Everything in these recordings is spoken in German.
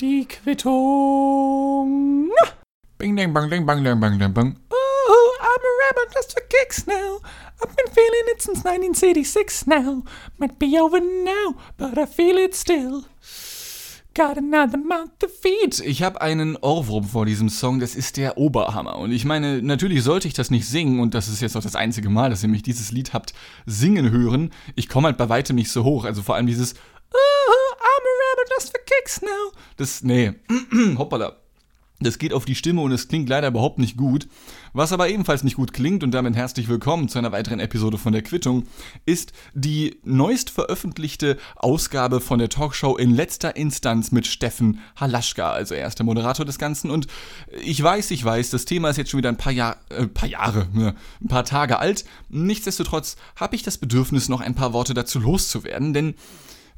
Die Quittung. Bing, ding, bang, ding, bang, ding, bang, ding, bang. Oh, I'm a rabbit just for kicks now. I've been feeling it since 1986 now. Might be over now, but I feel it still. Got another mouth to feed. Ich habe einen Ohrwurm vor diesem Song, das ist der Oberhammer. Und ich meine, natürlich sollte ich das nicht singen, und das ist jetzt auch das einzige Mal, dass ihr mich dieses Lied habt singen hören. Ich komme halt bei weitem nicht so hoch. Also vor allem dieses oh, I'm a rabbit just for kicks now. Das, nee, hoppala. Das geht auf die Stimme und es klingt leider überhaupt nicht gut. Was aber ebenfalls nicht gut klingt und damit herzlich willkommen zu einer weiteren Episode von der Quittung, ist die neuest veröffentlichte Ausgabe von der Talkshow in letzter Instanz mit Steffen Halaschka, also er ist der Moderator des Ganzen. Und ich weiß, ich weiß, das Thema ist jetzt schon wieder ein paar, Jahr, äh, paar Jahre, ne, ein paar Tage alt. Nichtsdestotrotz habe ich das Bedürfnis, noch ein paar Worte dazu loszuwerden, denn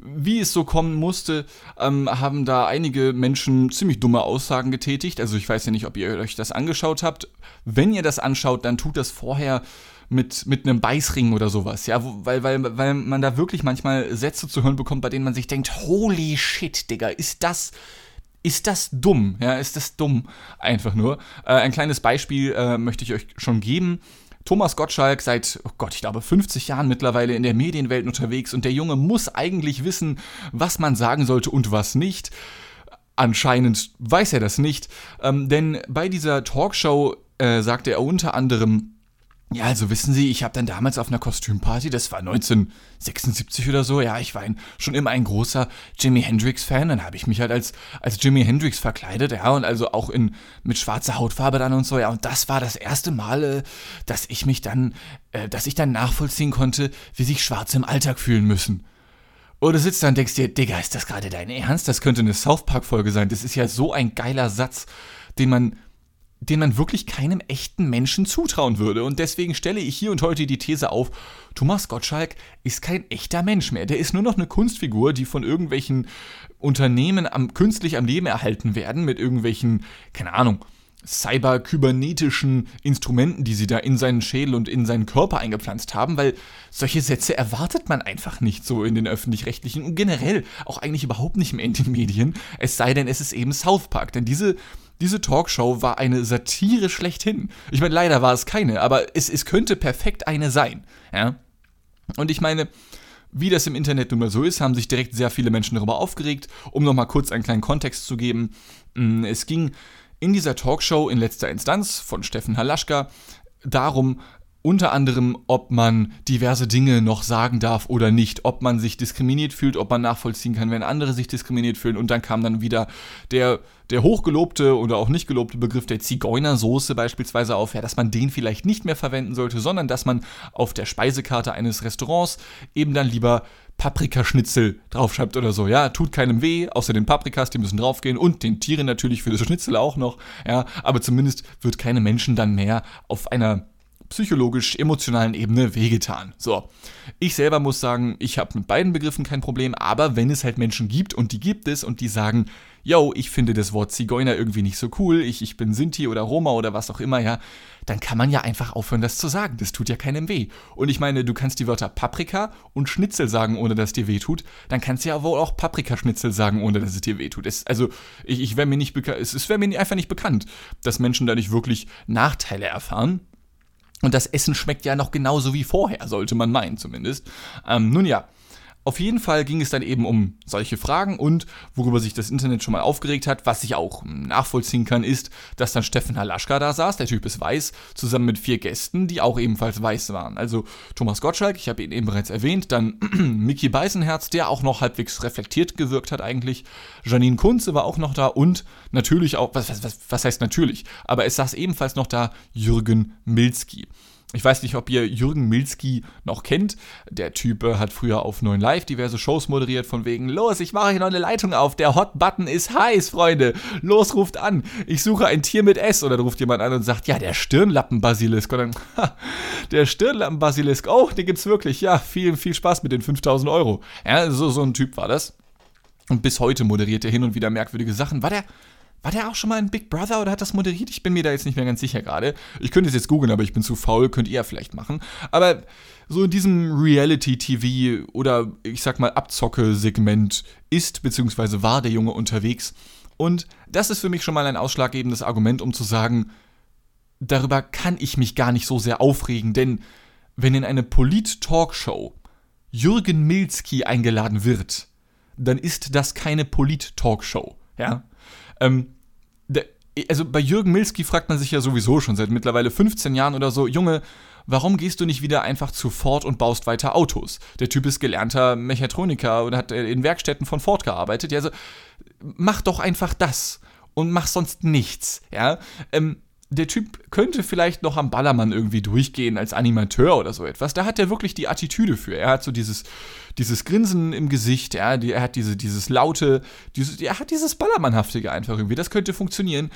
wie es so kommen musste, ähm, haben da einige Menschen ziemlich dumme Aussagen getätigt. Also ich weiß ja nicht, ob ihr euch das angeschaut habt. Wenn ihr das anschaut, dann tut das vorher mit, mit einem Beißring oder sowas, ja, weil, weil, weil man da wirklich manchmal Sätze zu hören bekommt, bei denen man sich denkt, holy shit, Digga, ist das, ist das dumm, ja, ist das dumm, einfach nur. Äh, ein kleines Beispiel äh, möchte ich euch schon geben. Thomas Gottschalk seit, oh Gott, ich glaube 50 Jahren mittlerweile in der Medienwelt unterwegs und der Junge muss eigentlich wissen, was man sagen sollte und was nicht. Anscheinend weiß er das nicht, ähm, denn bei dieser Talkshow äh, sagte er unter anderem, ja, also wissen Sie, ich habe dann damals auf einer Kostümparty, das war 1976 oder so, ja, ich war ein, schon immer ein großer Jimi Hendrix-Fan, dann habe ich mich halt als, als Jimi Hendrix verkleidet, ja, und also auch in, mit schwarzer Hautfarbe dann und so, ja, und das war das erste Mal, äh, dass ich mich dann, äh, dass ich dann nachvollziehen konnte, wie sich Schwarze im Alltag fühlen müssen. Oder sitzt da und denkst dir, Digga, ist das gerade dein Ernst? Das könnte eine South Park-Folge sein. Das ist ja so ein geiler Satz, den man den man wirklich keinem echten Menschen zutrauen würde. Und deswegen stelle ich hier und heute die These auf, Thomas Gottschalk ist kein echter Mensch mehr. Der ist nur noch eine Kunstfigur, die von irgendwelchen Unternehmen am, künstlich am Leben erhalten werden, mit irgendwelchen, keine Ahnung, cyber-kybernetischen Instrumenten, die sie da in seinen Schädel und in seinen Körper eingepflanzt haben, weil solche Sätze erwartet man einfach nicht so in den öffentlich-rechtlichen und generell auch eigentlich überhaupt nicht mehr in den Medien, es sei denn, es ist eben South Park, denn diese diese Talkshow war eine Satire schlechthin. Ich meine, leider war es keine, aber es, es könnte perfekt eine sein. Ja? Und ich meine, wie das im Internet nun mal so ist, haben sich direkt sehr viele Menschen darüber aufgeregt. Um nochmal kurz einen kleinen Kontext zu geben. Mm, es ging in dieser Talkshow in letzter Instanz von Steffen Halaschka darum, unter anderem, ob man diverse Dinge noch sagen darf oder nicht, ob man sich diskriminiert fühlt, ob man nachvollziehen kann, wenn andere sich diskriminiert fühlen. Und dann kam dann wieder der, der hochgelobte oder auch nicht gelobte Begriff der Zigeunersoße beispielsweise auf, ja, dass man den vielleicht nicht mehr verwenden sollte, sondern dass man auf der Speisekarte eines Restaurants eben dann lieber Paprikaschnitzel draufschreibt oder so, ja, tut keinem weh, außer den Paprikas, die müssen draufgehen und den Tieren natürlich für das Schnitzel auch noch, ja, aber zumindest wird keine Menschen dann mehr auf einer psychologisch-emotionalen Ebene wehgetan. So, ich selber muss sagen, ich habe mit beiden Begriffen kein Problem, aber wenn es halt Menschen gibt und die gibt es und die sagen, yo, ich finde das Wort Zigeuner irgendwie nicht so cool, ich, ich bin Sinti oder Roma oder was auch immer, ja, dann kann man ja einfach aufhören, das zu sagen. Das tut ja keinem weh. Und ich meine, du kannst die Wörter Paprika und Schnitzel sagen, ohne dass dir weh tut, dann kannst du ja wohl auch Paprikaschnitzel sagen, ohne dass es dir weh tut. Es, also, ich, ich wäre mir nicht es, es wäre mir einfach nicht bekannt, dass Menschen dadurch wirklich Nachteile erfahren. Und das Essen schmeckt ja noch genauso wie vorher, sollte man meinen zumindest. Ähm, nun ja, auf jeden Fall ging es dann eben um solche Fragen und worüber sich das Internet schon mal aufgeregt hat, was ich auch nachvollziehen kann, ist, dass dann Steffen Halaschka da saß, der Typ ist weiß, zusammen mit vier Gästen, die auch ebenfalls weiß waren. Also Thomas Gottschalk, ich habe ihn eben bereits erwähnt, dann Mickey Beißenherz, der auch noch halbwegs reflektiert gewirkt hat eigentlich, Janine Kunze war auch noch da und natürlich auch, was, was, was heißt natürlich, aber es saß ebenfalls noch da Jürgen Milski. Ich weiß nicht, ob ihr Jürgen Milski noch kennt. Der Typ äh, hat früher auf 9 Live diverse Shows moderiert, von wegen, los, ich mache hier noch eine Leitung auf, der Hot-Button ist heiß, Freunde. Los, ruft an. Ich suche ein Tier mit S. Oder ruft jemand an und sagt, ja, der Stirnlappen-Basilisk. Und dann, ha, der Stirnlappen-Basilisk, oh, den gibt's wirklich. Ja, viel, viel Spaß mit den 5000 Euro. Ja, so, so ein Typ war das. Und bis heute moderiert er hin und wieder merkwürdige Sachen. War der, war der auch schon mal in Big Brother oder hat das moderiert? Ich bin mir da jetzt nicht mehr ganz sicher gerade. Ich könnte es jetzt googeln, aber ich bin zu faul, könnt ihr ja vielleicht machen. Aber so in diesem Reality-TV oder ich sag mal Abzocke-Segment ist bzw. war der Junge unterwegs. Und das ist für mich schon mal ein ausschlaggebendes Argument, um zu sagen, darüber kann ich mich gar nicht so sehr aufregen, denn wenn in eine Polit-Talkshow Jürgen Milski eingeladen wird, dann ist das keine Polit-Talkshow. Ja. Ähm, der, also bei Jürgen Milski fragt man sich ja sowieso schon seit mittlerweile 15 Jahren oder so, Junge, warum gehst du nicht wieder einfach zu Ford und baust weiter Autos? Der Typ ist gelernter Mechatroniker und hat in Werkstätten von Ford gearbeitet. Ja, also mach doch einfach das und mach sonst nichts. Ja. Ähm, der Typ könnte vielleicht noch am Ballermann irgendwie durchgehen als Animateur oder so etwas. Da hat er wirklich die Attitüde für. Er hat so dieses, dieses Grinsen im Gesicht, die, er hat diese, dieses laute, dieses, er hat dieses Ballermannhaftige einfach irgendwie. Das könnte funktionieren.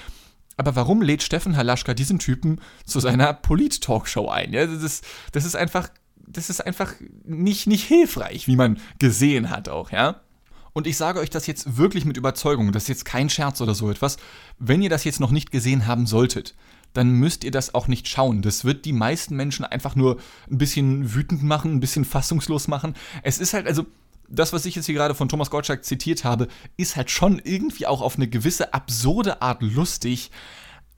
Aber warum lädt Steffen Halaschka diesen Typen zu seiner Polit-Talkshow ein? Ja, das ist, das ist einfach, das ist einfach nicht, nicht hilfreich, wie man gesehen hat auch, ja. Und ich sage euch das jetzt wirklich mit Überzeugung, das ist jetzt kein Scherz oder so etwas. Wenn ihr das jetzt noch nicht gesehen haben solltet, dann müsst ihr das auch nicht schauen. Das wird die meisten Menschen einfach nur ein bisschen wütend machen, ein bisschen fassungslos machen. Es ist halt, also, das, was ich jetzt hier gerade von Thomas Gottschalk zitiert habe, ist halt schon irgendwie auch auf eine gewisse absurde Art lustig.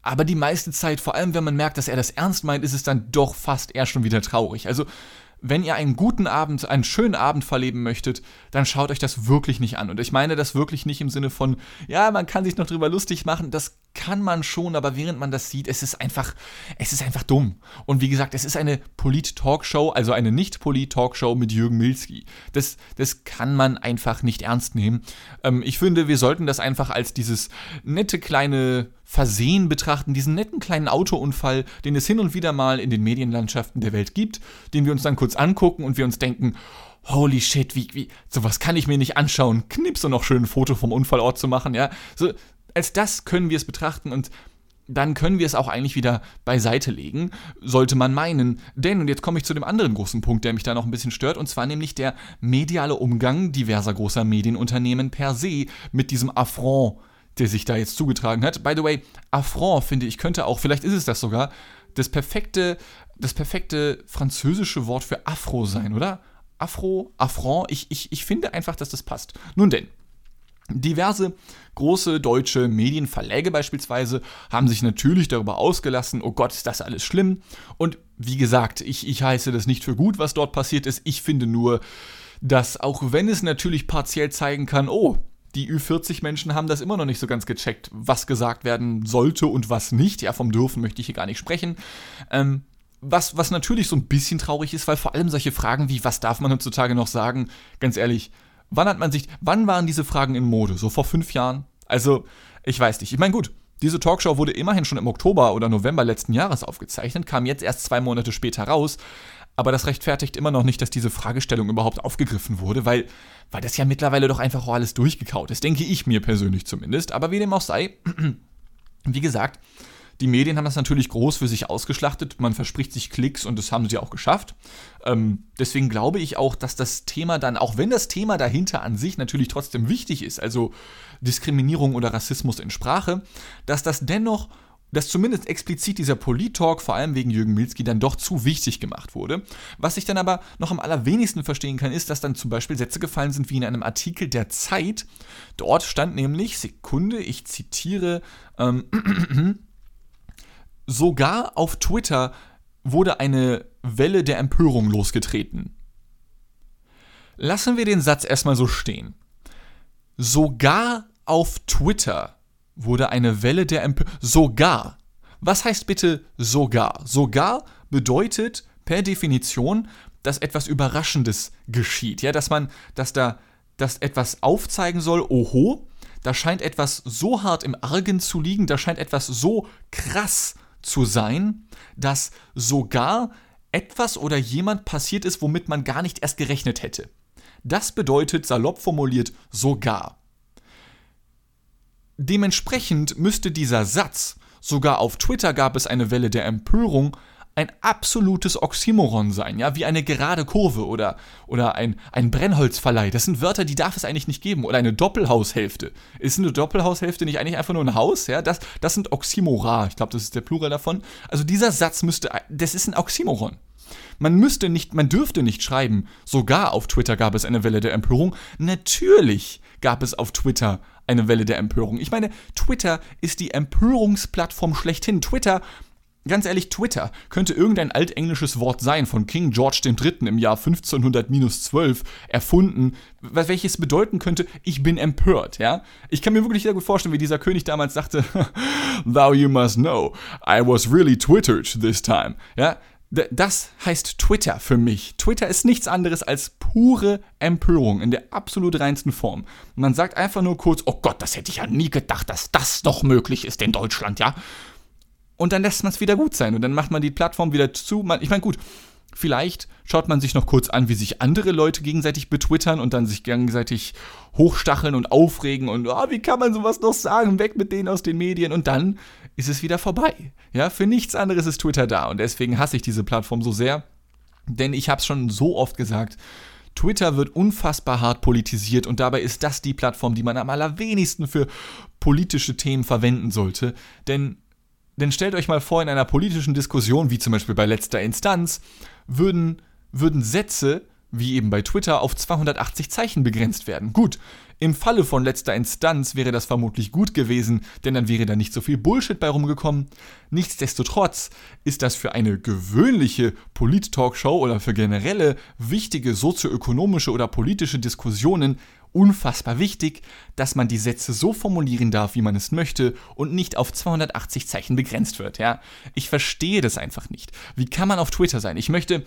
Aber die meiste Zeit, vor allem wenn man merkt, dass er das ernst meint, ist es dann doch fast eher schon wieder traurig. Also wenn ihr einen guten Abend, einen schönen Abend verleben möchtet, dann schaut euch das wirklich nicht an. Und ich meine das wirklich nicht im Sinne von, ja, man kann sich noch drüber lustig machen. Das kann man schon, aber während man das sieht, es ist einfach, es ist einfach dumm. Und wie gesagt, es ist eine Polit-Talkshow, also eine Nicht-Polit-Talkshow mit Jürgen Milski. Das, das kann man einfach nicht ernst nehmen. Ähm, ich finde, wir sollten das einfach als dieses nette kleine Versehen betrachten, diesen netten kleinen Autounfall, den es hin und wieder mal in den Medienlandschaften der Welt gibt, den wir uns dann kurz angucken und wir uns denken, holy shit, wie, wie, sowas kann ich mir nicht anschauen, knips und noch schön ein Foto vom Unfallort zu machen, ja. So, als das können wir es betrachten und dann können wir es auch eigentlich wieder beiseite legen, sollte man meinen. Denn, und jetzt komme ich zu dem anderen großen Punkt, der mich da noch ein bisschen stört, und zwar nämlich der mediale Umgang diverser großer Medienunternehmen per se mit diesem Affront der sich da jetzt zugetragen hat. By the way, Affront finde ich könnte auch, vielleicht ist es das sogar, das perfekte, das perfekte französische Wort für Afro sein, oder? Afro, Affront, ich, ich, ich finde einfach, dass das passt. Nun denn, Diverse große deutsche Medienverläge beispielsweise haben sich natürlich darüber ausgelassen, oh Gott, ist das alles schlimm. Und wie gesagt, ich, ich heiße das nicht für gut, was dort passiert ist. Ich finde nur, dass auch wenn es natürlich partiell zeigen kann, oh, die Ü40-Menschen haben das immer noch nicht so ganz gecheckt, was gesagt werden sollte und was nicht. Ja, vom Dürfen möchte ich hier gar nicht sprechen. Ähm, was, was natürlich so ein bisschen traurig ist, weil vor allem solche Fragen wie, was darf man heutzutage noch sagen, ganz ehrlich, wann hat man sich, wann waren diese Fragen in Mode? So vor fünf Jahren? Also, ich weiß nicht. Ich meine, gut, diese Talkshow wurde immerhin schon im Oktober oder November letzten Jahres aufgezeichnet, kam jetzt erst zwei Monate später raus. Aber das rechtfertigt immer noch nicht, dass diese Fragestellung überhaupt aufgegriffen wurde, weil, weil das ja mittlerweile doch einfach auch alles durchgekaut ist, denke ich mir persönlich zumindest. Aber wie dem auch sei, wie gesagt, die Medien haben das natürlich groß für sich ausgeschlachtet. Man verspricht sich Klicks und das haben sie auch geschafft. Ähm, deswegen glaube ich auch, dass das Thema dann, auch wenn das Thema dahinter an sich natürlich trotzdem wichtig ist, also Diskriminierung oder Rassismus in Sprache, dass das dennoch dass zumindest explizit dieser Polit-Talk, vor allem wegen Jürgen Milski, dann doch zu wichtig gemacht wurde. Was ich dann aber noch am allerwenigsten verstehen kann, ist, dass dann zum Beispiel Sätze gefallen sind wie in einem Artikel der Zeit. Dort stand nämlich, Sekunde, ich zitiere, ähm, sogar auf Twitter wurde eine Welle der Empörung losgetreten. Lassen wir den Satz erstmal so stehen. Sogar auf Twitter wurde eine Welle der Empörung. Sogar. Was heißt bitte sogar? Sogar bedeutet per Definition, dass etwas Überraschendes geschieht. Ja, dass man, dass da, dass etwas aufzeigen soll, oho, da scheint etwas so hart im Argen zu liegen, da scheint etwas so krass zu sein, dass sogar etwas oder jemand passiert ist, womit man gar nicht erst gerechnet hätte. Das bedeutet salopp formuliert sogar. Dementsprechend müsste dieser Satz, sogar auf Twitter gab es eine Welle der Empörung, ein absolutes Oxymoron sein, ja, wie eine gerade Kurve oder, oder ein, ein Brennholzverleih. Das sind Wörter, die darf es eigentlich nicht geben. Oder eine Doppelhaushälfte. Ist eine Doppelhaushälfte nicht eigentlich einfach nur ein Haus? Ja, das, das sind Oxymora. Ich glaube, das ist der Plural davon. Also dieser Satz müsste, das ist ein Oxymoron. Man müsste nicht, man dürfte nicht schreiben, sogar auf Twitter gab es eine Welle der Empörung. Natürlich gab es auf Twitter eine Welle der Empörung. Ich meine, Twitter ist die Empörungsplattform schlechthin. Twitter Ganz ehrlich, Twitter könnte irgendein altenglisches Wort sein von King George III. im Jahr 1500-12 erfunden, welches bedeuten könnte, ich bin empört, ja? Ich kann mir wirklich sehr gut vorstellen, wie dieser König damals sagte, Thou you must know, I was really twittered this time, ja? Das heißt Twitter für mich. Twitter ist nichts anderes als pure Empörung in der absolut reinsten Form. Man sagt einfach nur kurz, oh Gott, das hätte ich ja nie gedacht, dass das doch möglich ist in Deutschland, ja? Und dann lässt man es wieder gut sein und dann macht man die Plattform wieder zu. Ich meine, gut, vielleicht schaut man sich noch kurz an, wie sich andere Leute gegenseitig betwittern und dann sich gegenseitig hochstacheln und aufregen und oh, wie kann man sowas noch sagen, weg mit denen aus den Medien und dann ist es wieder vorbei. Ja, für nichts anderes ist Twitter da. Und deswegen hasse ich diese Plattform so sehr, denn ich habe es schon so oft gesagt, Twitter wird unfassbar hart politisiert. Und dabei ist das die Plattform, die man am allerwenigsten für politische Themen verwenden sollte, denn denn stellt euch mal vor, in einer politischen Diskussion, wie zum Beispiel bei letzter Instanz, würden, würden Sätze, wie eben bei Twitter, auf 280 Zeichen begrenzt werden. Gut, im Falle von letzter Instanz wäre das vermutlich gut gewesen, denn dann wäre da nicht so viel Bullshit bei rumgekommen. Nichtsdestotrotz ist das für eine gewöhnliche Polit-Talkshow oder für generelle wichtige sozioökonomische oder politische Diskussionen unfassbar wichtig, dass man die Sätze so formulieren darf, wie man es möchte und nicht auf 280 Zeichen begrenzt wird, ja? Ich verstehe das einfach nicht. Wie kann man auf Twitter sein? Ich möchte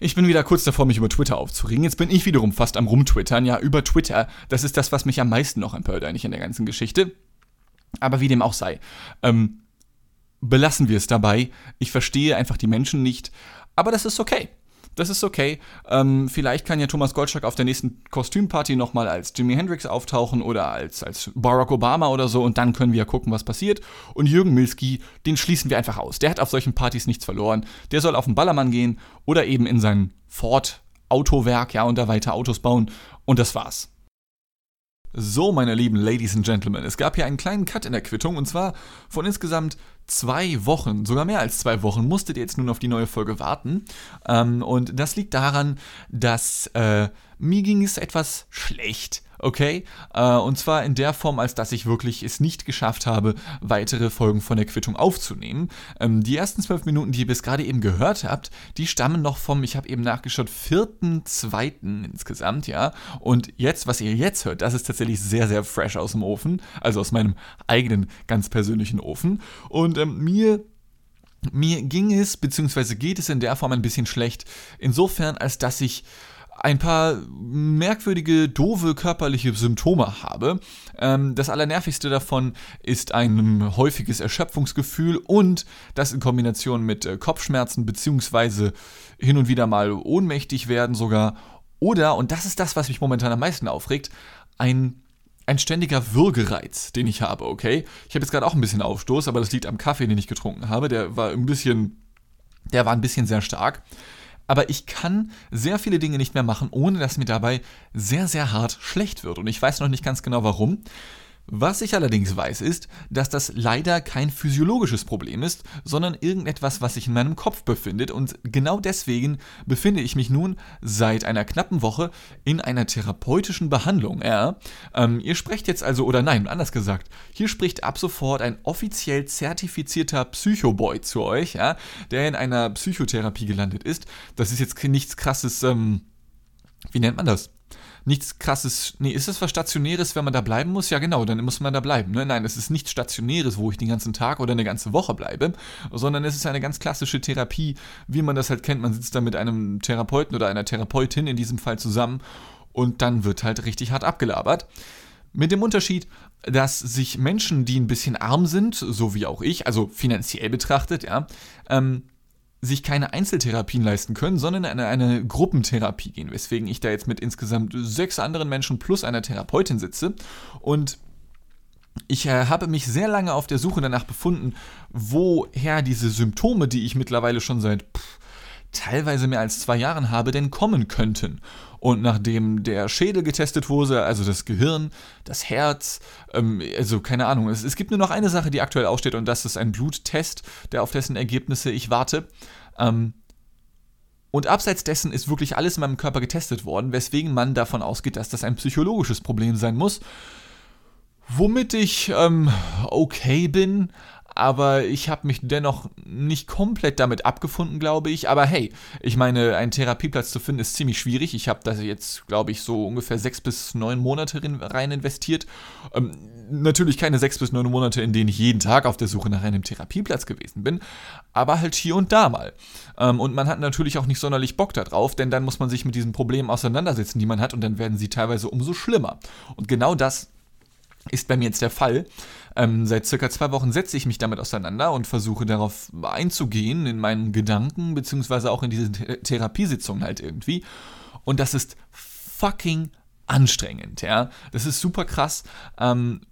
ich bin wieder kurz davor, mich über Twitter aufzuregen. Jetzt bin ich wiederum fast am Rumtwittern. Ja, über Twitter. Das ist das, was mich am meisten noch empört eigentlich in der ganzen Geschichte. Aber wie dem auch sei. Ähm, belassen wir es dabei. Ich verstehe einfach die Menschen nicht. Aber das ist okay. Das ist okay. Ähm, vielleicht kann ja Thomas Goldschlag auf der nächsten Kostümparty nochmal als Jimi Hendrix auftauchen oder als, als Barack Obama oder so und dann können wir ja gucken, was passiert. Und Jürgen Milski, den schließen wir einfach aus. Der hat auf solchen Partys nichts verloren. Der soll auf den Ballermann gehen oder eben in sein Ford Autowerk, ja, und da weiter Autos bauen. Und das war's. So, meine lieben Ladies and Gentlemen, es gab hier einen kleinen Cut in der Quittung und zwar von insgesamt zwei Wochen, sogar mehr als zwei Wochen, musstet ihr jetzt nun auf die neue Folge warten. Ähm, und das liegt daran, dass äh, mir ging es etwas schlecht okay? Äh, und zwar in der Form, als dass ich wirklich es nicht geschafft habe, weitere Folgen von der Quittung aufzunehmen. Ähm, die ersten zwölf Minuten, die ihr bis gerade eben gehört habt, die stammen noch vom, ich habe eben nachgeschaut, vierten, zweiten insgesamt, ja. Und jetzt, was ihr jetzt hört, das ist tatsächlich sehr, sehr fresh aus dem Ofen, also aus meinem eigenen ganz persönlichen Ofen. Und ähm, mir mir ging es, beziehungsweise geht es in der Form ein bisschen schlecht, insofern, als dass ich ein paar merkwürdige, doofe körperliche Symptome habe. Ähm, das Allernervigste davon ist ein häufiges Erschöpfungsgefühl und das in Kombination mit äh, Kopfschmerzen beziehungsweise hin und wieder mal ohnmächtig werden sogar. Oder, und das ist das, was mich momentan am meisten aufregt, ein ein ständiger Würgereiz, den ich habe, okay? Ich habe jetzt gerade auch ein bisschen Aufstoß, aber das liegt am Kaffee, den ich getrunken habe. Der war ein bisschen, der war ein bisschen sehr stark aber ich kann sehr viele Dinge nicht mehr machen, ohne dass mir dabei sehr, sehr hart schlecht wird. Und ich weiß noch nicht ganz genau warum. Was ich allerdings weiß, ist, dass das leider kein physiologisches Problem ist, sondern irgendetwas, was sich in meinem Kopf befindet. Und genau deswegen befinde ich mich nun seit einer knappen Woche in einer therapeutischen Behandlung. Ja, ähm, ihr sprecht jetzt also, oder nein, anders gesagt, hier spricht ab sofort ein offiziell zertifizierter Psychoboy zu euch, ja, der in einer Psychotherapie gelandet ist. Das ist jetzt nichts krasses, ähm, wie nennt man das? Nichts krasses. Nee, ist das was Stationäres, wenn man da bleiben muss? Ja, genau, dann muss man da bleiben. Ne? Nein, es ist nichts Stationäres, wo ich den ganzen Tag oder eine ganze Woche bleibe, sondern es ist eine ganz klassische Therapie, wie man das halt kennt. Man sitzt da mit einem Therapeuten oder einer Therapeutin in diesem Fall zusammen und dann wird halt richtig hart abgelabert. Mit dem Unterschied, dass sich Menschen, die ein bisschen arm sind, so wie auch ich, also finanziell betrachtet, ja, ähm, sich keine Einzeltherapien leisten können, sondern in eine, Gruppentherapie gehen, weswegen ich da jetzt mit insgesamt sechs anderen Menschen plus einer Therapeutin sitze und ich äh, habe mich sehr lange auf der Suche danach befunden, woher diese Symptome, die ich mittlerweile schon seit pff, teilweise mehr als zwei Jahren habe, denn kommen könnten. Und nachdem der Schädel getestet wurde, also das Gehirn, das Herz, ähm, also keine Ahnung, es, es gibt nur noch eine Sache, die aktuell aussteht, und das ist ein Bluttest, der auf dessen Ergebnisse ich warte. Ähm, und abseits dessen ist wirklich alles in meinem Körper getestet worden, weswegen man davon ausgeht, dass das ein psychologisches Problem sein muss. Womit ich ähm, okay bin, aber ich habe mich dennoch nicht komplett damit abgefunden, glaube ich. Aber hey, ich meine, einen Therapieplatz zu finden ist ziemlich schwierig. Ich habe da jetzt, glaube ich, so ungefähr sechs bis neun Monate rein investiert. Ähm, natürlich keine sechs bis neun Monate, in denen ich jeden Tag auf der Suche nach einem Therapieplatz gewesen bin, aber halt hier und da mal. Ähm, und man hat natürlich auch nicht sonderlich Bock darauf, denn dann muss man sich mit diesen Problemen auseinandersetzen, die man hat, und dann werden sie teilweise umso schlimmer. Und genau das ist bei mir jetzt der Fall. Ähm, seit circa zwei Wochen setze ich mich damit auseinander und versuche darauf einzugehen in meinen Gedanken, beziehungsweise auch in diese Th Therapiesitzungen halt irgendwie. Und das ist fucking anstrengend, ja. Das ist super krass. Ähm,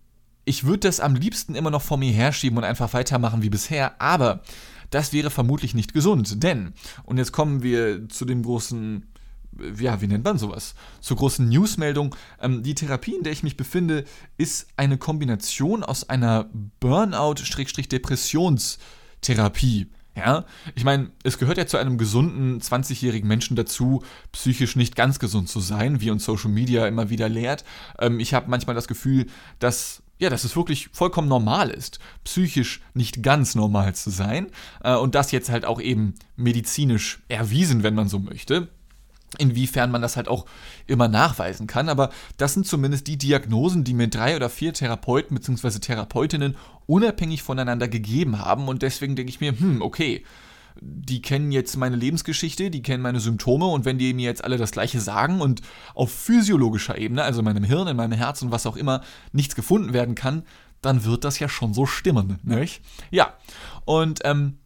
ich würde das am liebsten immer noch vor mir herschieben und einfach weitermachen wie bisher, aber das wäre vermutlich nicht gesund, denn, und jetzt kommen wir zu dem großen ja, wie nennt man sowas? Zur großen Newsmeldung. Ähm, die Therapie, in der ich mich befinde, ist eine Kombination aus einer Burnout-Depressionstherapie. Ja, ich meine, es gehört ja zu einem gesunden 20-jährigen Menschen dazu, psychisch nicht ganz gesund zu sein, wie uns Social Media immer wieder lehrt. Ähm, ich habe manchmal das Gefühl, dass ja, dass es wirklich vollkommen normal ist, psychisch nicht ganz normal zu sein äh, und das jetzt halt auch eben medizinisch erwiesen, wenn man so möchte inwiefern man das halt auch immer nachweisen kann. Aber das sind zumindest die Diagnosen, die mir drei oder vier Therapeuten bzw. Therapeutinnen unabhängig voneinander gegeben haben. Und deswegen denke ich mir, hm, okay, die kennen jetzt meine Lebensgeschichte, die kennen meine Symptome und wenn die mir jetzt alle das gleiche sagen und auf physiologischer Ebene, also in meinem Hirn, in meinem Herz und was auch immer, nichts gefunden werden kann, dann wird das ja schon so stimmen, nicht? Ja, und ähm,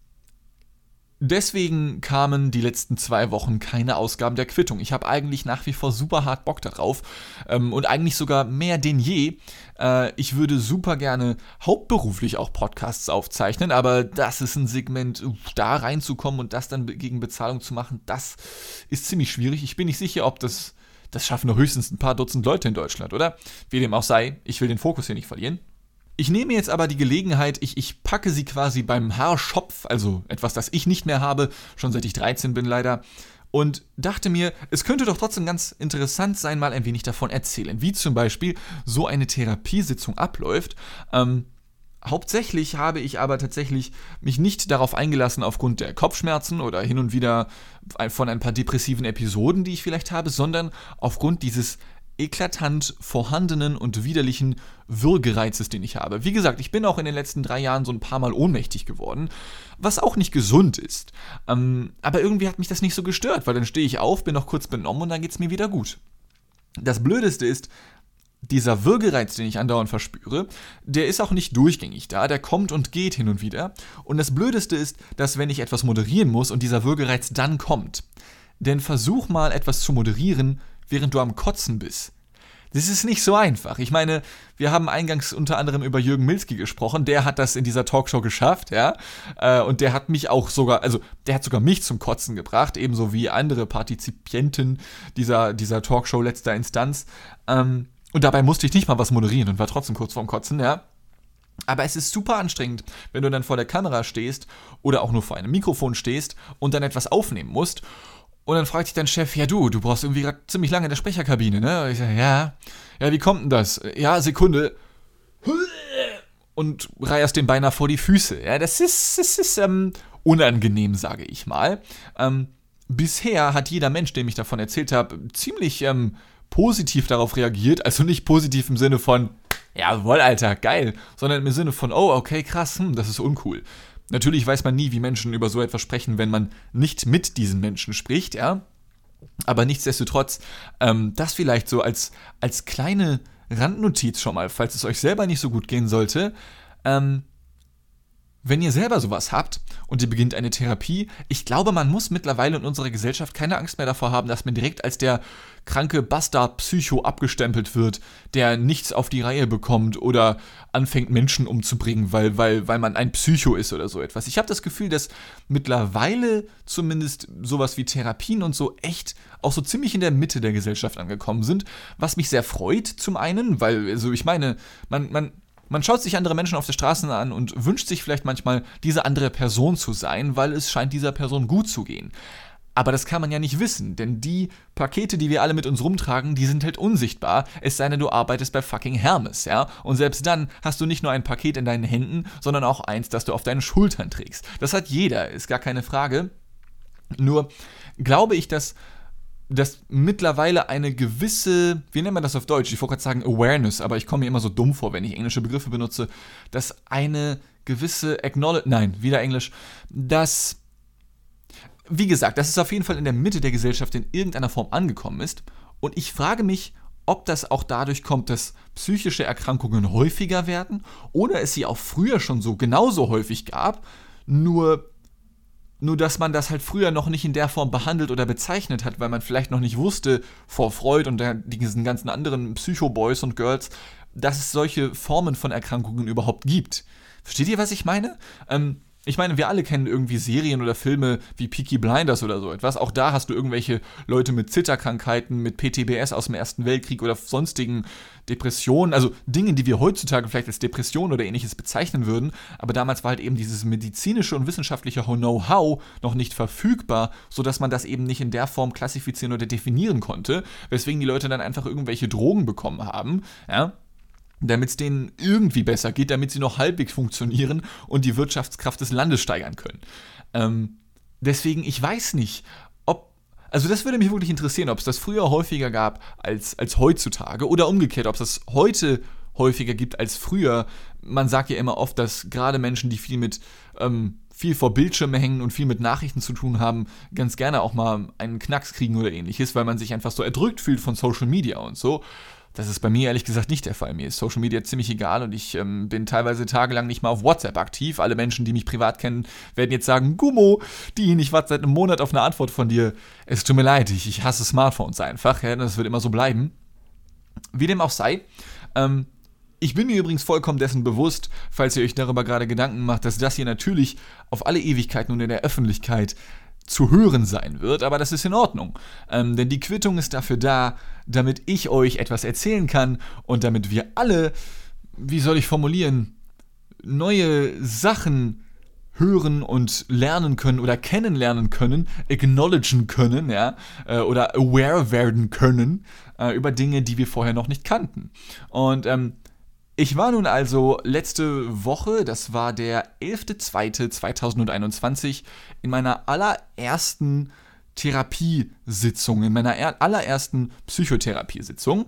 Deswegen kamen die letzten zwei Wochen keine Ausgaben der Quittung. Ich habe eigentlich nach wie vor super hart Bock darauf ähm, und eigentlich sogar mehr denn je. Äh, ich würde super gerne hauptberuflich auch Podcasts aufzeichnen, aber das ist ein Segment, da reinzukommen und das dann gegen Bezahlung zu machen, das ist ziemlich schwierig. Ich bin nicht sicher, ob das, das schaffen nur höchstens ein paar Dutzend Leute in Deutschland, oder? Wie dem auch sei, ich will den Fokus hier nicht verlieren. Ich nehme jetzt aber die Gelegenheit, ich, ich packe sie quasi beim Haarschopf, also etwas, das ich nicht mehr habe, schon seit ich 13 bin leider, und dachte mir, es könnte doch trotzdem ganz interessant sein, mal ein wenig davon erzählen, wie zum Beispiel so eine Therapiesitzung abläuft. Ähm, Hauptsächlich habe ich aber tatsächlich mich nicht darauf eingelassen aufgrund der Kopfschmerzen oder hin und wieder von ein paar depressiven Episoden, die ich vielleicht habe, sondern aufgrund dieses eklatant vorhandenen und widerlichen Würgereizes, den ich habe. Wie gesagt, ich bin auch in den letzten drei Jahren so ein paar Mal ohnmächtig geworden, was auch nicht gesund ist. Ähm, aber irgendwie hat mich das nicht so gestört, weil dann stehe ich auf, bin noch kurz benommen und dann geht es mir wieder gut. Das Blödeste ist, dieser Würgereiz, den ich andauernd verspüre, der ist auch nicht durchgängig da, der kommt und geht hin und wieder. Und das Blödeste ist, dass wenn ich etwas moderieren muss und dieser Würgereiz dann kommt, denn versuch mal etwas zu moderieren, während du am Kotzen bist. Das ist nicht so einfach. Ich meine, wir haben eingangs unter anderem über Jürgen Milski gesprochen. Der hat das in dieser Talkshow geschafft, ja. Äh, und der hat mich auch sogar, also der hat sogar mich zum Kotzen gebracht, ebenso wie andere Partizipienten dieser, dieser Talkshow letzter Instanz. Ähm, und dabei musste ich nicht mal was moderieren und war trotzdem kurz vorm Kotzen, ja. Aber es ist super anstrengend, wenn du dann vor der Kamera stehst oder auch nur vor einem Mikrofon stehst und dann etwas aufnehmen musst und dann fragt sich dein Chef, ja du, du brauchst irgendwie gerade ziemlich lange in der Sprecherkabine, ne? Und ich sage, ja. Ja, wie kommt denn das? Ja, Sekunde. Und reierst den beinahe vor die Füße. Ja, das ist, das ist ähm, unangenehm, sage ich mal. Ähm, bisher hat jeder Mensch, dem ich davon erzählt habe, ziemlich ähm, positiv darauf reagiert. Also nicht positiv im Sinne von, jawohl, Alter, geil, sondern im Sinne von, oh, okay, krass, hm, das ist uncool. Natürlich weiß man nie, wie Menschen über so etwas sprechen, wenn man nicht mit diesen Menschen spricht, ja. Aber nichtsdestotrotz, ähm, das vielleicht so als, als kleine Randnotiz schon mal, falls es euch selber nicht so gut gehen sollte. Ähm, wenn ihr selber sowas habt und dir beginnt eine Therapie. Ich glaube, man muss mittlerweile in unserer Gesellschaft keine Angst mehr davor haben, dass man direkt als der kranke Bastard-Psycho abgestempelt wird, der nichts auf die Reihe bekommt oder anfängt, Menschen umzubringen, weil, weil, weil man ein Psycho ist oder so etwas. Ich habe das Gefühl, dass mittlerweile zumindest sowas wie Therapien und so echt auch so ziemlich in der Mitte der Gesellschaft angekommen sind, was mich sehr freut zum einen, weil, also ich meine, man, man, man schaut sich andere Menschen auf der Straße an und wünscht sich vielleicht manchmal, diese andere Person zu sein, weil es scheint dieser Person gut zu gehen. Aber das kann man ja nicht wissen, denn die Pakete, die wir alle mit uns rumtragen, die sind halt unsichtbar, es sei denn, du arbeitest bei fucking Hermes, ja? Und selbst dann hast du nicht nur ein Paket in deinen Händen, sondern auch eins, das du auf deinen Schultern trägst. Das hat jeder, ist gar keine Frage. Nur glaube ich, dass dass mittlerweile eine gewisse, wie nennt man das auf Deutsch? Ich wollte gerade sagen Awareness, aber ich komme mir immer so dumm vor, wenn ich englische Begriffe benutze, dass eine gewisse Acknowledge, nein, wieder Englisch, dass wie gesagt, dass es auf jeden Fall in der Mitte der Gesellschaft in irgendeiner Form angekommen ist. Und ich frage mich, ob das auch dadurch kommt, dass psychische Erkrankungen häufiger werden oder es sie auch früher schon so genauso häufig gab, nur, nur dass man das halt früher noch nicht in der Form behandelt oder bezeichnet hat, weil man vielleicht noch nicht wusste vor Freud und diesen ganzen anderen Psycho-Boys und Girls, dass es solche Formen von Erkrankungen überhaupt gibt. Versteht ihr, was ich meine? Ähm, ich meine, wir alle kennen irgendwie Serien oder Filme wie Peaky Blinders oder so etwas. Auch da hast du irgendwelche Leute mit Zitterkrankheiten, mit PTBS aus dem Ersten Weltkrieg oder sonstigen Depressionen, also Dinge, die wir heutzutage vielleicht als Depression oder ähnliches bezeichnen würden. Aber damals war halt eben dieses medizinische und wissenschaftliche Know-how noch nicht verfügbar, sodass man das eben nicht in der Form klassifizieren oder definieren konnte, weswegen die Leute dann einfach irgendwelche Drogen bekommen haben. Ja, damit es denen irgendwie besser geht, damit sie noch halbwegs funktionieren und die Wirtschaftskraft des Landes steigern können. Ähm, deswegen, ich weiß nicht, ob. Also, das würde mich wirklich interessieren, ob es das früher häufiger gab als, als heutzutage oder umgekehrt, ob es das heute häufiger gibt als früher. Man sagt ja immer oft, dass gerade Menschen, die viel mit ähm, viel vor Bildschirme hängen und viel mit Nachrichten zu tun haben, ganz gerne auch mal einen Knacks kriegen oder ähnliches, weil man sich einfach so erdrückt fühlt von Social Media und so. Das ist bei mir ehrlich gesagt nicht der Fall. Mir ist Social Media ziemlich egal und ich ähm, bin teilweise tagelang nicht mal auf WhatsApp aktiv. Alle Menschen, die mich privat kennen, werden jetzt sagen, Gummo, die, ich warte seit einem Monat auf eine Antwort von dir. Es tut mir leid, ich, ich hasse Smartphones einfach. Ja, das wird immer so bleiben. Wie dem auch sei, ähm, ich bin mir übrigens vollkommen dessen bewusst, falls ihr euch darüber gerade Gedanken macht, dass das hier natürlich auf alle Ewigkeiten und in der Öffentlichkeit zu hören sein wird, aber das ist in Ordnung. Ähm, denn die Quittung ist dafür da, damit ich euch etwas erzählen kann und damit wir alle, wie soll ich formulieren, neue Sachen hören und lernen können oder kennenlernen können, acknowledgen können, ja, äh, oder aware werden können äh, über Dinge, die wir vorher noch nicht kannten. Und ähm, ich war nun also letzte Woche, das war der 11.02.2021, in meiner allerersten Therapiesitzung, in meiner allerersten Psychotherapiesitzung.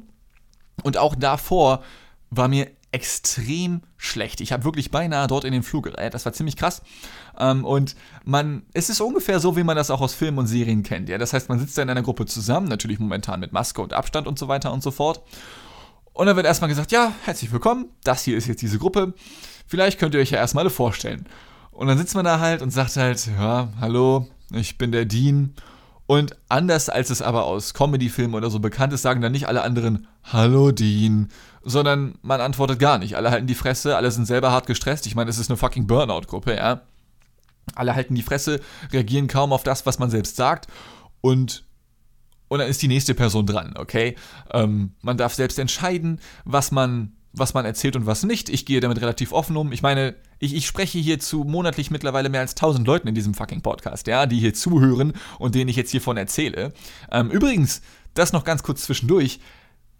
Und auch davor war mir extrem schlecht. Ich habe wirklich beinahe dort in den Flug gereiht. Das war ziemlich krass. Ähm, und man, es ist ungefähr so, wie man das auch aus Filmen und Serien kennt. Ja? Das heißt, man sitzt da in einer Gruppe zusammen, natürlich momentan mit Maske und Abstand und so weiter und so fort. Und dann wird erstmal gesagt, ja, herzlich willkommen, das hier ist jetzt diese Gruppe. Vielleicht könnt ihr euch ja erstmal vorstellen. Und dann sitzt man da halt und sagt halt, ja, hallo, ich bin der Dean. Und anders als es aber aus Comedy-Filmen oder so bekannt ist, sagen dann nicht alle anderen, hallo Dean, sondern man antwortet gar nicht. Alle halten die Fresse, alle sind selber hart gestresst. Ich meine, es ist eine fucking Burnout-Gruppe, ja. Alle halten die Fresse, reagieren kaum auf das, was man selbst sagt. Und und dann ist die nächste Person dran, okay? Ähm, man darf selbst entscheiden, was man, was man erzählt und was nicht. Ich gehe damit relativ offen um. Ich meine, ich, ich spreche hier zu monatlich mittlerweile mehr als 1000 Leuten in diesem fucking Podcast, ja, die hier zuhören und denen ich jetzt hiervon erzähle. Ähm, übrigens, das noch ganz kurz zwischendurch.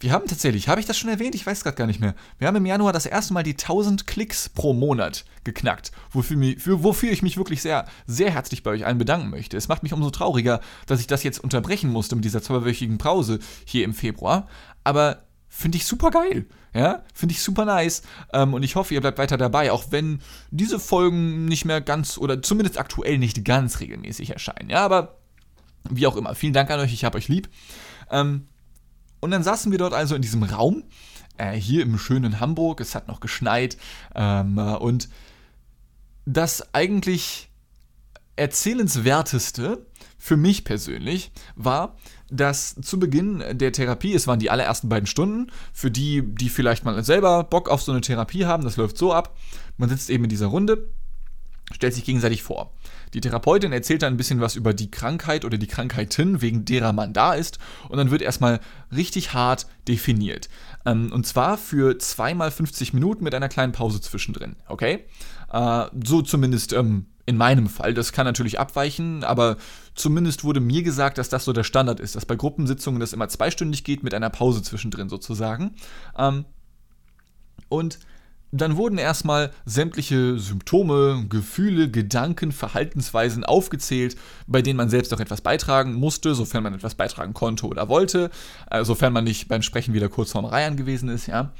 Wir haben tatsächlich, habe ich das schon erwähnt? Ich weiß gerade gar nicht mehr. Wir haben im Januar das erste Mal die 1000 Klicks pro Monat geknackt, wofür, mich, für, wofür ich mich wirklich sehr, sehr herzlich bei euch allen bedanken möchte. Es macht mich umso trauriger, dass ich das jetzt unterbrechen musste mit dieser zweiwöchigen Pause hier im Februar. Aber finde ich super geil. Ja, finde ich super nice. Ähm, und ich hoffe, ihr bleibt weiter dabei, auch wenn diese Folgen nicht mehr ganz oder zumindest aktuell nicht ganz regelmäßig erscheinen. Ja, aber wie auch immer. Vielen Dank an euch, ich habe euch lieb. Ähm, und dann saßen wir dort also in diesem Raum, äh, hier im schönen Hamburg. Es hat noch geschneit. Ähm, äh, und das eigentlich erzählenswerteste für mich persönlich war, dass zu Beginn der Therapie, es waren die allerersten beiden Stunden, für die, die vielleicht mal selber Bock auf so eine Therapie haben, das läuft so ab, man sitzt eben in dieser Runde, stellt sich gegenseitig vor. Die Therapeutin erzählt dann ein bisschen was über die Krankheit oder die Krankheiten, wegen derer man da ist. Und dann wird erstmal richtig hart definiert. Ähm, und zwar für zweimal 50 Minuten mit einer kleinen Pause zwischendrin. Okay? Äh, so zumindest ähm, in meinem Fall. Das kann natürlich abweichen, aber zumindest wurde mir gesagt, dass das so der Standard ist, dass bei Gruppensitzungen das immer zweistündig geht mit einer Pause zwischendrin sozusagen. Ähm, und dann wurden erstmal sämtliche Symptome, Gefühle, Gedanken, Verhaltensweisen aufgezählt, bei denen man selbst auch etwas beitragen musste, sofern man etwas beitragen konnte oder wollte, äh, sofern man nicht beim Sprechen wieder kurz vorm Reihen gewesen ist, ja.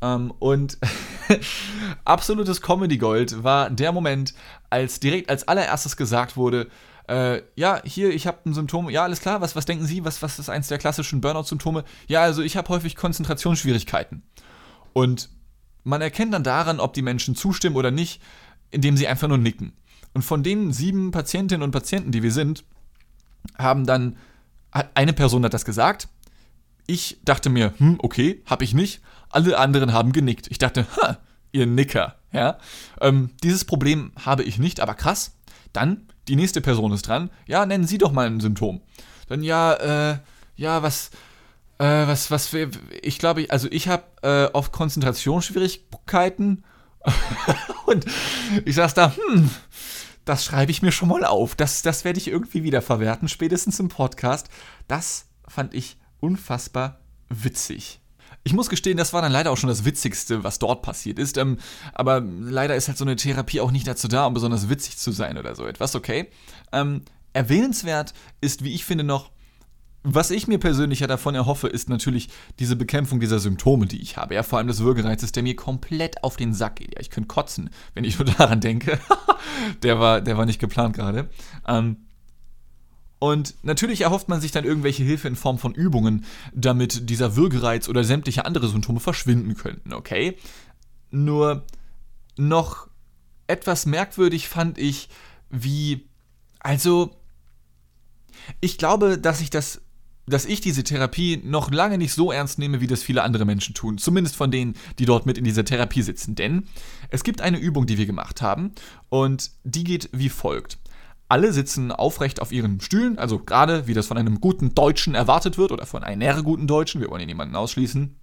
Ähm, und absolutes Comedy Gold war der Moment, als direkt als allererstes gesagt wurde, äh, ja, hier, ich habe ein Symptom. Ja, alles klar, was, was denken Sie? Was, was ist eins der klassischen Burnout-Symptome? Ja, also ich habe häufig Konzentrationsschwierigkeiten. Und man erkennt dann daran, ob die Menschen zustimmen oder nicht, indem sie einfach nur nicken. Und von den sieben Patientinnen und Patienten, die wir sind, haben dann, eine Person hat das gesagt. Ich dachte mir, hm, okay, hab ich nicht. Alle anderen haben genickt. Ich dachte, ha, ihr Nicker, ja. Ähm, dieses Problem habe ich nicht, aber krass. Dann, die nächste Person ist dran. Ja, nennen Sie doch mal ein Symptom. Dann, ja, äh, ja, was, äh, was, was, ich glaube, also ich habe äh, oft Konzentrationsschwierigkeiten und ich saß da, hm, das schreibe ich mir schon mal auf. Das, das werde ich irgendwie wieder verwerten, spätestens im Podcast. Das fand ich unfassbar witzig. Ich muss gestehen, das war dann leider auch schon das Witzigste, was dort passiert ist. Ähm, aber leider ist halt so eine Therapie auch nicht dazu da, um besonders witzig zu sein oder so etwas, okay? Ähm, erwähnenswert ist, wie ich finde, noch was ich mir persönlich ja davon erhoffe, ist natürlich diese Bekämpfung dieser Symptome, die ich habe. Ja, vor allem des Würgereizes, der mir komplett auf den Sack geht. Ja, ich könnte kotzen, wenn ich nur daran denke. der, war, der war nicht geplant gerade. Ähm, und natürlich erhofft man sich dann irgendwelche Hilfe in Form von Übungen, damit dieser Würgereiz oder sämtliche andere Symptome verschwinden könnten, okay? Nur noch etwas merkwürdig fand ich, wie. Also. Ich glaube, dass ich das dass ich diese Therapie noch lange nicht so ernst nehme, wie das viele andere Menschen tun. Zumindest von denen, die dort mit in dieser Therapie sitzen. Denn es gibt eine Übung, die wir gemacht haben und die geht wie folgt. Alle sitzen aufrecht auf ihren Stühlen, also gerade wie das von einem guten Deutschen erwartet wird oder von einem guten Deutschen, wir wollen hier niemanden ausschließen.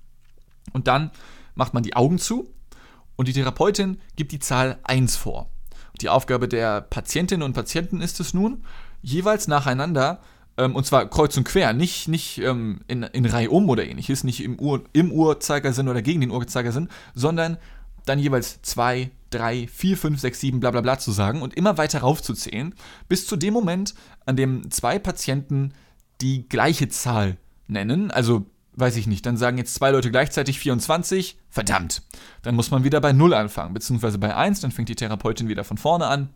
Und dann macht man die Augen zu und die Therapeutin gibt die Zahl 1 vor. Die Aufgabe der Patientinnen und Patienten ist es nun, jeweils nacheinander ähm, und zwar kreuz und quer, nicht, nicht ähm, in, in Reihe um oder ähnliches, nicht im, Ur, im Uhrzeigersinn oder gegen den Uhrzeigersinn, sondern dann jeweils zwei, drei, vier, fünf, sechs, sieben, bla bla bla zu sagen und immer weiter raufzuzählen, bis zu dem Moment, an dem zwei Patienten die gleiche Zahl nennen, also weiß ich nicht, dann sagen jetzt zwei Leute gleichzeitig 24, verdammt, dann muss man wieder bei 0 anfangen, beziehungsweise bei 1, dann fängt die Therapeutin wieder von vorne an.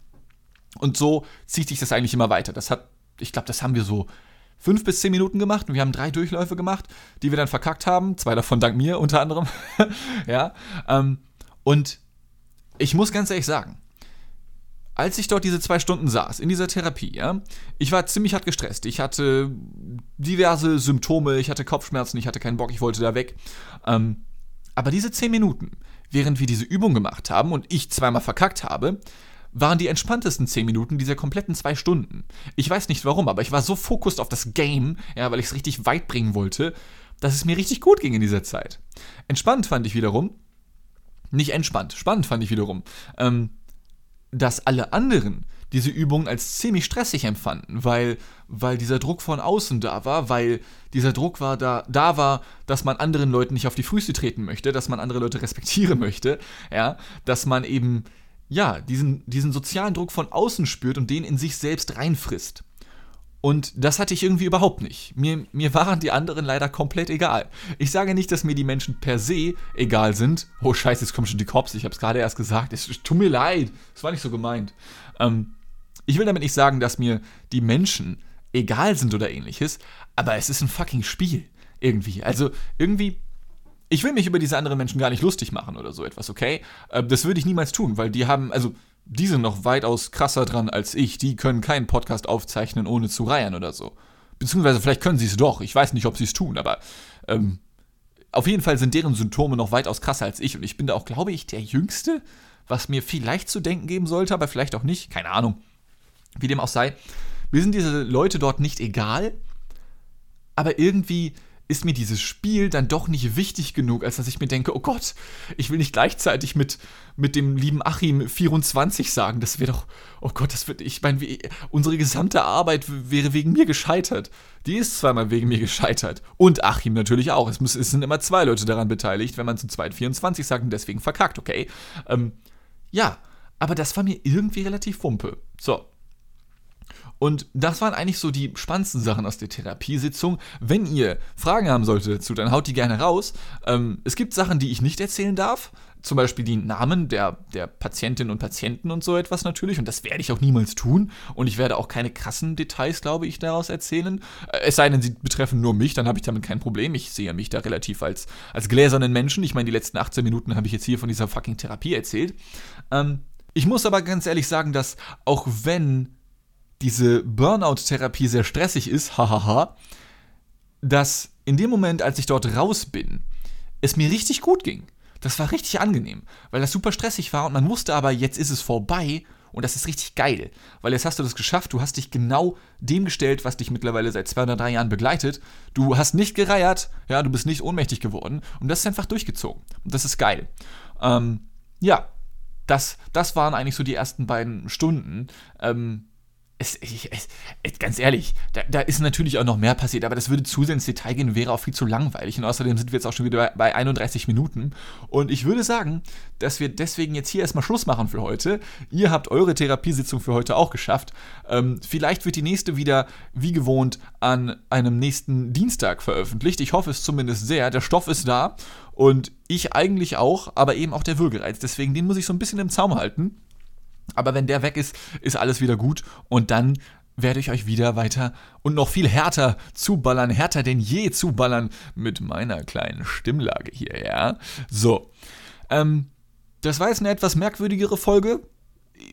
Und so zieht sich das eigentlich immer weiter. Das hat ich glaube, das haben wir so fünf bis zehn Minuten gemacht und wir haben drei Durchläufe gemacht, die wir dann verkackt haben. Zwei davon dank mir unter anderem. ja. Ähm, und ich muss ganz ehrlich sagen, als ich dort diese zwei Stunden saß, in dieser Therapie, ja, ich war ziemlich hart gestresst. Ich hatte diverse Symptome, ich hatte Kopfschmerzen, ich hatte keinen Bock, ich wollte da weg. Ähm, aber diese zehn Minuten, während wir diese Übung gemacht haben und ich zweimal verkackt habe, waren die entspanntesten 10 Minuten dieser kompletten zwei Stunden. Ich weiß nicht warum, aber ich war so fokussiert auf das Game, ja, weil ich es richtig weit bringen wollte, dass es mir richtig gut ging in dieser Zeit. Entspannt fand ich wiederum, nicht entspannt, spannend fand ich wiederum, ähm, dass alle anderen diese Übung als ziemlich stressig empfanden, weil, weil dieser Druck von außen da war, weil dieser Druck war da, da war, dass man anderen Leuten nicht auf die Füße treten möchte, dass man andere Leute respektieren möchte, ja, dass man eben ja, diesen, diesen sozialen Druck von außen spürt und den in sich selbst reinfrisst. Und das hatte ich irgendwie überhaupt nicht. Mir, mir waren die anderen leider komplett egal. Ich sage nicht, dass mir die Menschen per se egal sind. Oh scheiße, jetzt kommen schon die Cops, ich habe es gerade erst gesagt. Es tut mir leid, das war nicht so gemeint. Ähm, ich will damit nicht sagen, dass mir die Menschen egal sind oder ähnliches, aber es ist ein fucking Spiel. Irgendwie. Also irgendwie ich will mich über diese anderen Menschen gar nicht lustig machen oder so etwas, okay? Äh, das würde ich niemals tun, weil die haben, also die sind noch weitaus krasser dran als ich. Die können keinen Podcast aufzeichnen, ohne zu reiern oder so. Beziehungsweise vielleicht können sie es doch. Ich weiß nicht, ob sie es tun, aber ähm, auf jeden Fall sind deren Symptome noch weitaus krasser als ich. Und ich bin da auch, glaube ich, der Jüngste, was mir vielleicht zu denken geben sollte, aber vielleicht auch nicht. Keine Ahnung. Wie dem auch sei. Mir sind diese Leute dort nicht egal, aber irgendwie ist mir dieses Spiel dann doch nicht wichtig genug, als dass ich mir denke, oh Gott, ich will nicht gleichzeitig mit, mit dem lieben Achim 24 sagen. Das wäre doch, oh Gott, das wird, ich meine, unsere gesamte Arbeit wäre wegen mir gescheitert. Die ist zweimal wegen mir gescheitert. Und Achim natürlich auch. Es, muss, es sind immer zwei Leute daran beteiligt, wenn man zu zweit 24 sagt und deswegen verkackt, okay? Ähm, ja, aber das war mir irgendwie relativ wumpe. So, und das waren eigentlich so die spannendsten Sachen aus der Therapiesitzung. Wenn ihr Fragen haben solltet dazu, dann haut die gerne raus. Ähm, es gibt Sachen, die ich nicht erzählen darf. Zum Beispiel die Namen der, der Patientinnen und Patienten und so etwas natürlich. Und das werde ich auch niemals tun. Und ich werde auch keine krassen Details, glaube ich, daraus erzählen. Äh, es sei denn, sie betreffen nur mich, dann habe ich damit kein Problem. Ich sehe mich da relativ als, als gläsernen Menschen. Ich meine, die letzten 18 Minuten habe ich jetzt hier von dieser fucking Therapie erzählt. Ähm, ich muss aber ganz ehrlich sagen, dass auch wenn diese Burnout-Therapie sehr stressig ist, hahaha, dass in dem Moment, als ich dort raus bin, es mir richtig gut ging. Das war richtig angenehm, weil das super stressig war und man wusste aber, jetzt ist es vorbei und das ist richtig geil, weil jetzt hast du das geschafft, du hast dich genau dem gestellt, was dich mittlerweile seit zwei oder drei Jahren begleitet. Du hast nicht gereiert, ja, du bist nicht ohnmächtig geworden und das ist einfach durchgezogen. Und das ist geil. Ähm, ja, das, das waren eigentlich so die ersten beiden Stunden. Ähm, es, ich, es, ganz ehrlich, da, da, ist natürlich auch noch mehr passiert, aber das würde zu sehr ins Detail gehen, wäre auch viel zu langweilig. Und außerdem sind wir jetzt auch schon wieder bei, bei 31 Minuten. Und ich würde sagen, dass wir deswegen jetzt hier erstmal Schluss machen für heute. Ihr habt eure Therapiesitzung für heute auch geschafft. Ähm, vielleicht wird die nächste wieder, wie gewohnt, an einem nächsten Dienstag veröffentlicht. Ich hoffe es zumindest sehr. Der Stoff ist da und ich eigentlich auch, aber eben auch der Würgereiz. Deswegen, den muss ich so ein bisschen im Zaum halten. Aber wenn der weg ist, ist alles wieder gut und dann werde ich euch wieder weiter und noch viel härter zuballern, härter denn je zuballern mit meiner kleinen Stimmlage hier, ja. So. Ähm, das war jetzt eine etwas merkwürdigere Folge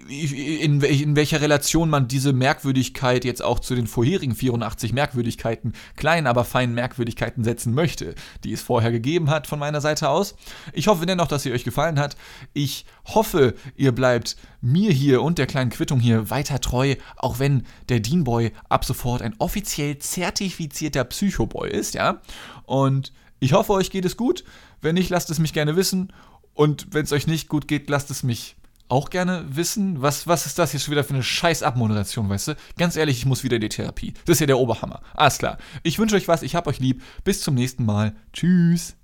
in, in, welcher Relation man diese Merkwürdigkeit jetzt auch zu den vorherigen 84 Merkwürdigkeiten, kleinen, aber feinen Merkwürdigkeiten setzen möchte, die es vorher gegeben hat von meiner Seite aus. Ich hoffe dennoch, dass sie euch gefallen hat. Ich hoffe, ihr bleibt mir hier und der kleinen Quittung hier weiter treu, auch wenn der Deanboy ab sofort ein offiziell zertifizierter Psychoboy ist, ja. Und ich hoffe, euch geht es gut. Wenn nicht, lasst es mich gerne wissen. Und wenn es euch nicht gut geht, lasst es mich auch gerne wissen, was, was ist das jetzt schon wieder für eine scheiß Abmoderation, weißt du? Ganz ehrlich, ich muss wieder in die Therapie. Das ist ja der Oberhammer. Alles klar. Ich wünsche euch was, ich hab euch lieb. Bis zum nächsten Mal. Tschüss.